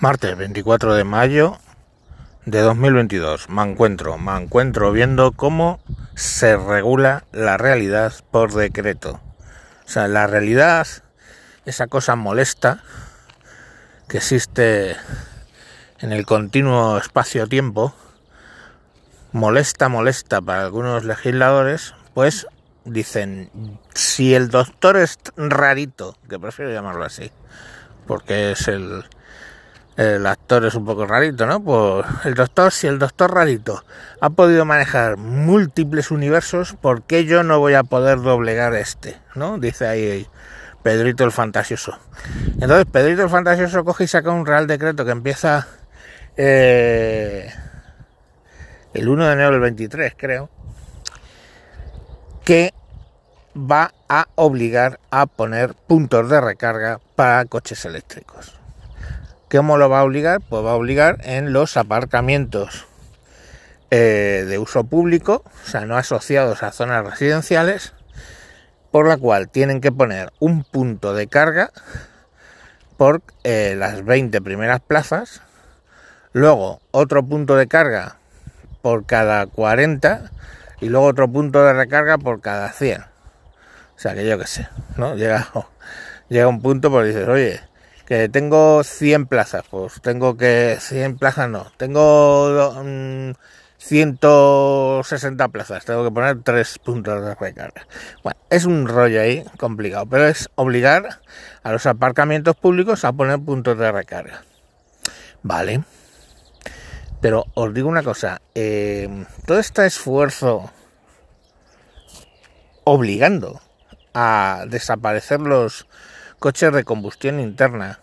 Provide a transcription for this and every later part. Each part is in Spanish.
Martes 24 de mayo de 2022. Me encuentro, me encuentro viendo cómo se regula la realidad por decreto. O sea, la realidad, esa cosa molesta que existe en el continuo espacio-tiempo, molesta, molesta para algunos legisladores, pues dicen, si el doctor es rarito, que prefiero llamarlo así, porque es el el actor es un poco rarito, ¿no? Pues el doctor, si el doctor rarito ha podido manejar múltiples universos, ¿por qué yo no voy a poder doblegar este? ¿No? Dice ahí Pedrito el Fantasioso. Entonces Pedrito el Fantasioso coge y saca un real decreto que empieza eh, el 1 de enero del 23, creo, que va a obligar a poner puntos de recarga para coches eléctricos. ¿Cómo lo va a obligar? Pues va a obligar en los aparcamientos eh, de uso público, o sea, no asociados a zonas residenciales, por la cual tienen que poner un punto de carga por eh, las 20 primeras plazas, luego otro punto de carga por cada 40 y luego otro punto de recarga por cada 100. O sea, que yo qué sé, ¿no? Llega, llega un punto por dices, oye, que tengo 100 plazas, pues tengo que 100 plazas no, tengo 160 mm, plazas, tengo que poner 3 puntos de recarga. Bueno, es un rollo ahí complicado, pero es obligar a los aparcamientos públicos a poner puntos de recarga. Vale. Pero os digo una cosa, eh, todo este esfuerzo obligando a desaparecer los coches de combustión interna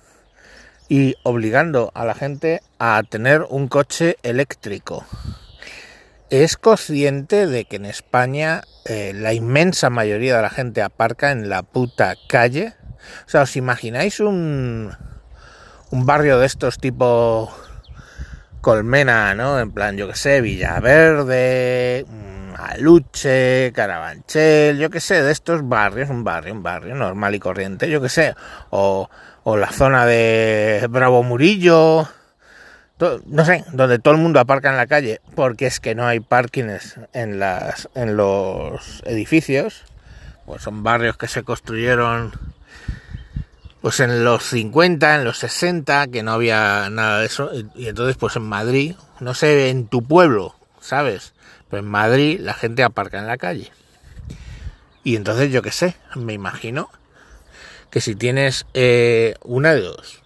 y obligando a la gente a tener un coche eléctrico. Es consciente de que en España eh, la inmensa mayoría de la gente aparca en la puta calle. O sea, ¿os imagináis un, un barrio de estos tipo Colmena, ¿no? En plan, yo que sé, Villaverde, Aluche, Carabanchel, yo que sé, de estos barrios, un barrio, un barrio normal y corriente, yo que sé, o, o la zona de Bravo Murillo, no sé, donde todo el mundo aparca en la calle, porque es que no hay parkings en, las, en los edificios, pues son barrios que se construyeron pues en los 50, en los 60, que no había nada de eso, y entonces pues en Madrid, no sé, en tu pueblo, ¿sabes? Pues en Madrid la gente aparca en la calle. Y entonces yo qué sé, me imagino que si tienes eh, una de dos,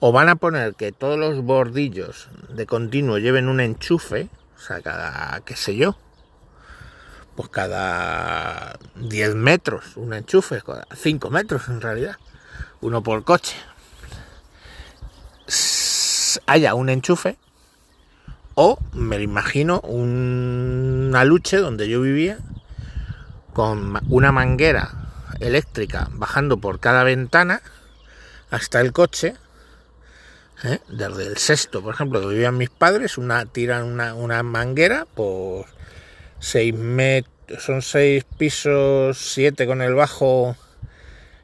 o van a poner que todos los bordillos de continuo lleven un enchufe, o sea, cada, qué sé yo, pues cada 10 metros un enchufe, 5 metros en realidad, uno por coche, haya un enchufe o me lo imagino una luche donde yo vivía con una manguera eléctrica bajando por cada ventana hasta el coche. ¿eh? Desde el sexto, por ejemplo, que vivían mis padres, una tiran una, manguera por seis metros, son seis pisos, siete con el bajo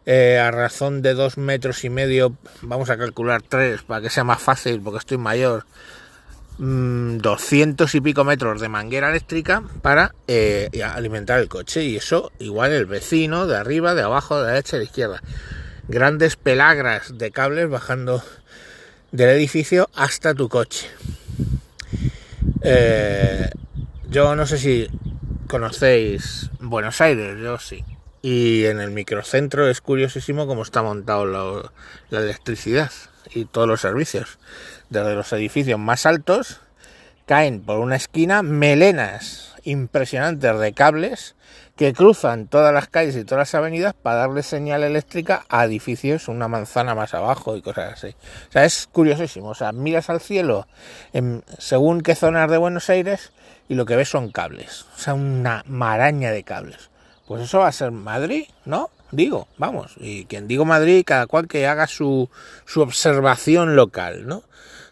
eh, a razón de dos metros y medio, vamos a calcular tres para que sea más fácil porque estoy mayor 200 mm, y pico metros de manguera eléctrica para eh, alimentar el coche y eso igual el vecino de arriba, de abajo, de la derecha de izquierda. Grandes pelagras de cables bajando del edificio hasta tu coche. Eh, yo no sé si conocéis Buenos Aires, yo sí. Y en el microcentro es curiosísimo cómo está montado la electricidad y todos los servicios. Desde los edificios más altos caen por una esquina melenas impresionantes de cables que cruzan todas las calles y todas las avenidas para darle señal eléctrica a edificios una manzana más abajo y cosas así. O sea, es curiosísimo. O sea, miras al cielo en, según qué zonas de Buenos Aires y lo que ves son cables. O sea, una maraña de cables. Pues eso va a ser Madrid, ¿no? Digo, vamos, y quien digo Madrid, cada cual que haga su, su observación local, ¿no?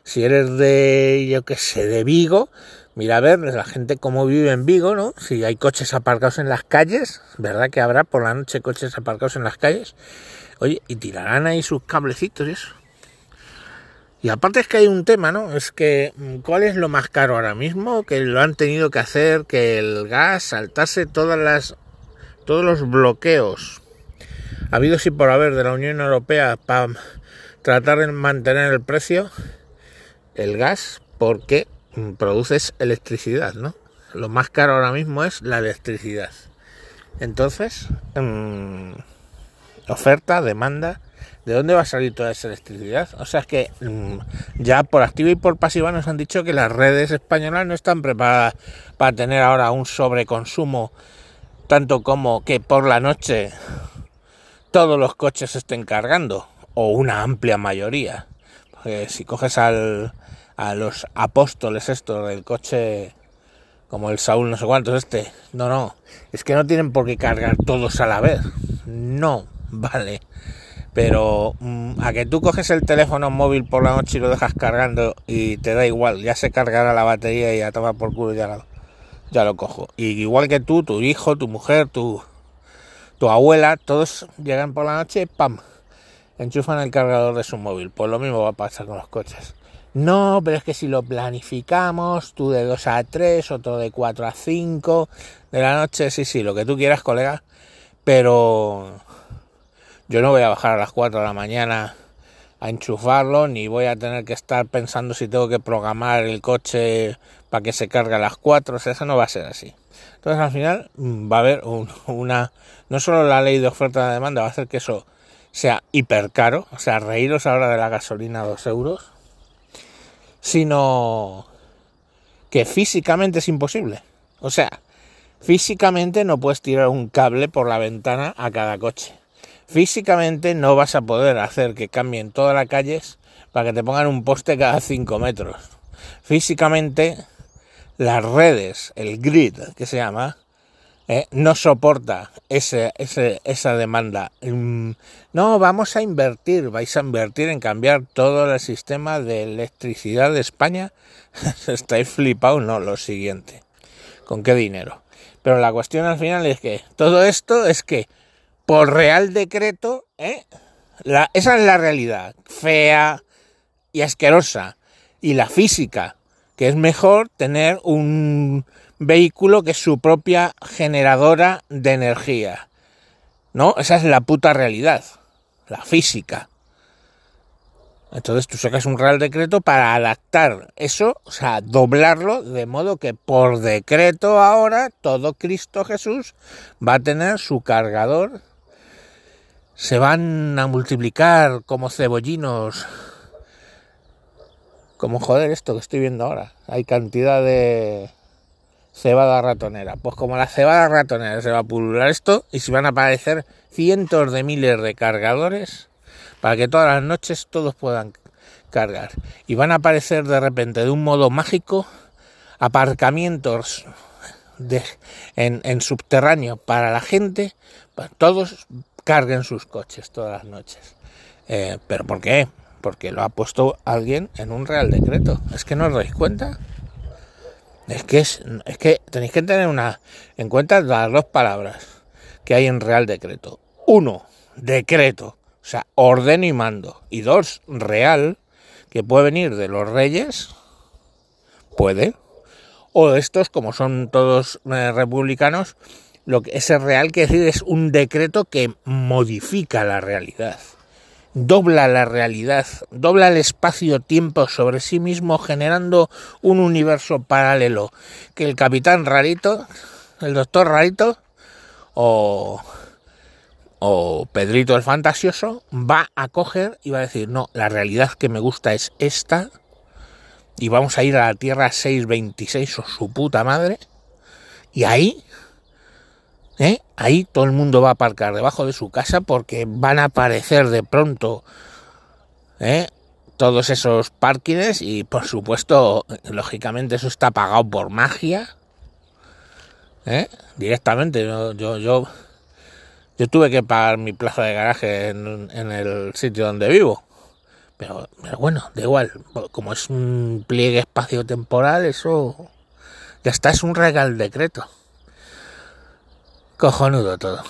Si eres de, yo qué sé, de Vigo, mira a ver la gente cómo vive en Vigo, ¿no? Si hay coches aparcados en las calles, ¿verdad que habrá por la noche coches aparcados en las calles? Oye, y tirarán ahí sus cablecitos y. Y aparte es que hay un tema, ¿no? Es que mm, ¿cuál es lo más caro ahora mismo? Que lo han tenido que hacer que el gas saltase todas las todos los bloqueos habido y por haber de la Unión Europea para tratar de mantener el precio el gas porque mm, produces electricidad, ¿no? Lo más caro ahora mismo es la electricidad. Entonces, mmm, oferta, demanda, ¿de dónde va a salir toda esa electricidad? O sea, es que mmm, ya por activa y por pasiva nos han dicho que las redes españolas no están preparadas para tener ahora un sobreconsumo, tanto como que por la noche todos los coches estén cargando, o una amplia mayoría. Porque si coges al, a los apóstoles estos del coche como el Saúl no sé cuántos este. No, no, es que no tienen por qué cargar todos a la vez. No, vale. Pero mm, a que tú coges el teléfono móvil por la noche y lo dejas cargando y te da igual, ya se cargará la batería y a tomar por culo ya lo, ya lo cojo. Y igual que tú, tu hijo, tu mujer, tu, tu abuela, todos llegan por la noche, pam, enchufan el cargador de su móvil. Pues lo mismo va a pasar con los coches. No, pero es que si lo planificamos, tú de 2 a 3, otro de 4 a 5 de la noche, sí, sí, lo que tú quieras, colega, pero yo no voy a bajar a las 4 de la mañana a enchufarlo, ni voy a tener que estar pensando si tengo que programar el coche para que se cargue a las 4, o sea, eso no va a ser así. Entonces al final mm, va a haber una, no solo la ley de oferta y demanda, va a hacer que eso sea hiper caro, o sea, reíros ahora de la gasolina a 2 euros, sino que físicamente es imposible. O sea, físicamente no puedes tirar un cable por la ventana a cada coche. Físicamente no vas a poder hacer que cambien todas las calles para que te pongan un poste cada 5 metros. Físicamente las redes, el grid que se llama, eh, no soporta ese, esa demanda. Mm, no, vamos a invertir, vais a invertir en cambiar todo el sistema de electricidad de España. Estáis flipados, no, lo siguiente. ¿Con qué dinero? Pero la cuestión al final es que todo esto es que por real decreto, ¿eh? la, esa es la realidad, fea y asquerosa. Y la física, que es mejor tener un vehículo que su propia generadora de energía. ¿No? Esa es la puta realidad, la física. Entonces tú sacas un real decreto para adaptar eso, o sea, doblarlo de modo que por decreto ahora todo Cristo Jesús va a tener su cargador. Se van a multiplicar como cebollinos. Como joder esto que estoy viendo ahora. Hay cantidad de cebada ratonera. Pues como la cebada ratonera se va a pulular esto y se van a aparecer cientos de miles de cargadores para que todas las noches todos puedan cargar. Y van a aparecer de repente de un modo mágico aparcamientos de, en, subterráneo para la gente, para todos carguen sus coches todas las noches. Eh, ¿Pero por qué? Porque lo ha puesto alguien en un real decreto. ¿Es que no os dais cuenta? Es que, es, es que tenéis que tener una, en cuenta las dos palabras que hay en Real Decreto. Uno, decreto, o sea, orden y mando. Y dos, real, que puede venir de los reyes, puede. O estos, como son todos eh, republicanos, lo que ese real que decir es un decreto que modifica la realidad dobla la realidad, dobla el espacio-tiempo sobre sí mismo, generando un universo paralelo. Que el capitán rarito, el doctor rarito, o, o Pedrito el fantasioso, va a coger y va a decir, no, la realidad que me gusta es esta, y vamos a ir a la Tierra 626 o su puta madre, y ahí ¿eh? ahí todo el mundo va a aparcar debajo de su casa porque van a aparecer de pronto ¿eh? todos esos parkings y por supuesto, lógicamente eso está pagado por magia. ¿eh? Directamente, yo, yo, yo, tuve que pagar mi plaza de garaje en, en el sitio donde vivo. Pero, pero, bueno, da igual, como es un pliegue espacio-temporal, eso ya está, es un regal decreto. Cojonudo todo.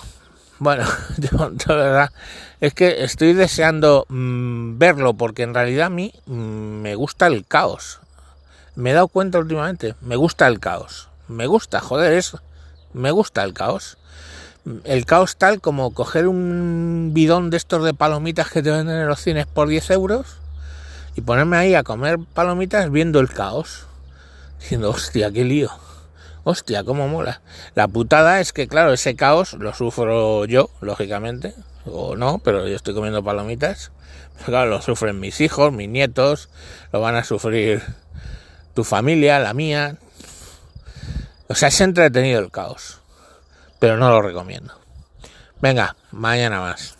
Bueno, yo de verdad es que estoy deseando mm, verlo porque en realidad a mí mm, me gusta el caos. Me he dado cuenta últimamente, me gusta el caos. Me gusta, joder, eso. Me gusta el caos. El caos tal como coger un bidón de estos de palomitas que te venden en los cines por 10 euros y ponerme ahí a comer palomitas viendo el caos. Diciendo, hostia, qué lío. Hostia, cómo mola. La putada es que, claro, ese caos lo sufro yo, lógicamente, o no, pero yo estoy comiendo palomitas. claro, lo sufren mis hijos, mis nietos, lo van a sufrir tu familia, la mía. O sea, es entretenido el caos, pero no lo recomiendo. Venga, mañana más.